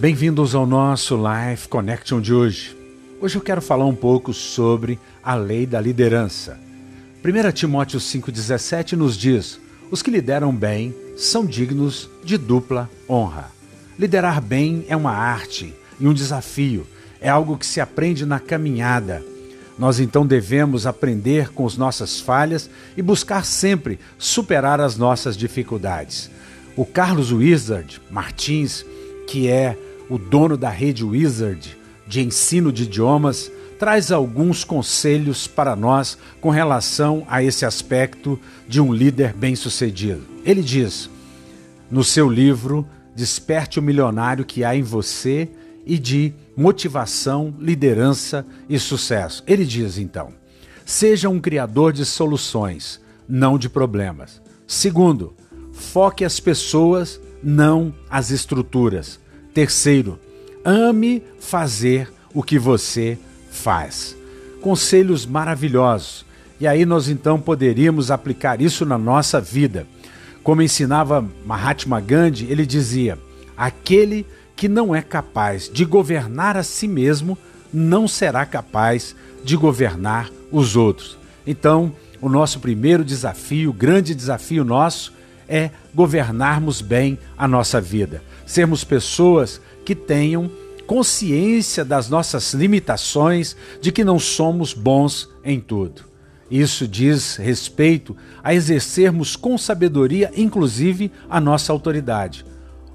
Bem-vindos ao nosso Life Connection de hoje. Hoje eu quero falar um pouco sobre a lei da liderança. 1 Timóteo 5,17 nos diz: os que lideram bem são dignos de dupla honra. Liderar bem é uma arte e um desafio, é algo que se aprende na caminhada. Nós então devemos aprender com as nossas falhas e buscar sempre superar as nossas dificuldades. O Carlos Wizard Martins, que é o dono da rede Wizard de ensino de idiomas, traz alguns conselhos para nós com relação a esse aspecto de um líder bem-sucedido. Ele diz no seu livro Desperte o milionário que há em você e de motivação, liderança e sucesso. Ele diz então: seja um criador de soluções, não de problemas. Segundo, foque as pessoas, não as estruturas. Terceiro, ame fazer o que você faz. Conselhos maravilhosos. E aí nós então poderíamos aplicar isso na nossa vida. Como ensinava Mahatma Gandhi, ele dizia: aquele que não é capaz de governar a si mesmo não será capaz de governar os outros. Então, o nosso primeiro desafio, grande desafio nosso, é governarmos bem a nossa vida, sermos pessoas que tenham consciência das nossas limitações, de que não somos bons em tudo. Isso diz respeito a exercermos com sabedoria, inclusive, a nossa autoridade.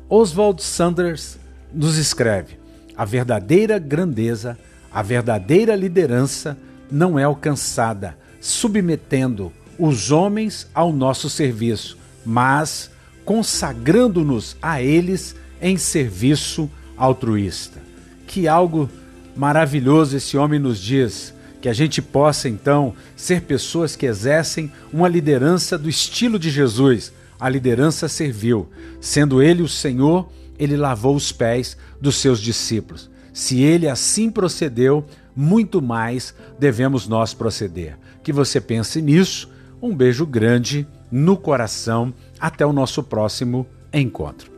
Oswald Sanders nos escreve: a verdadeira grandeza, a verdadeira liderança não é alcançada submetendo os homens ao nosso serviço, mas consagrando-nos a eles em serviço altruísta. Que algo maravilhoso esse homem nos diz, que a gente possa então ser pessoas que exercem uma liderança do estilo de Jesus. A liderança serviu, sendo ele o Senhor, ele lavou os pés dos seus discípulos. Se ele assim procedeu, muito mais devemos nós proceder. Que você pense nisso. Um beijo grande no coração. Até o nosso próximo encontro.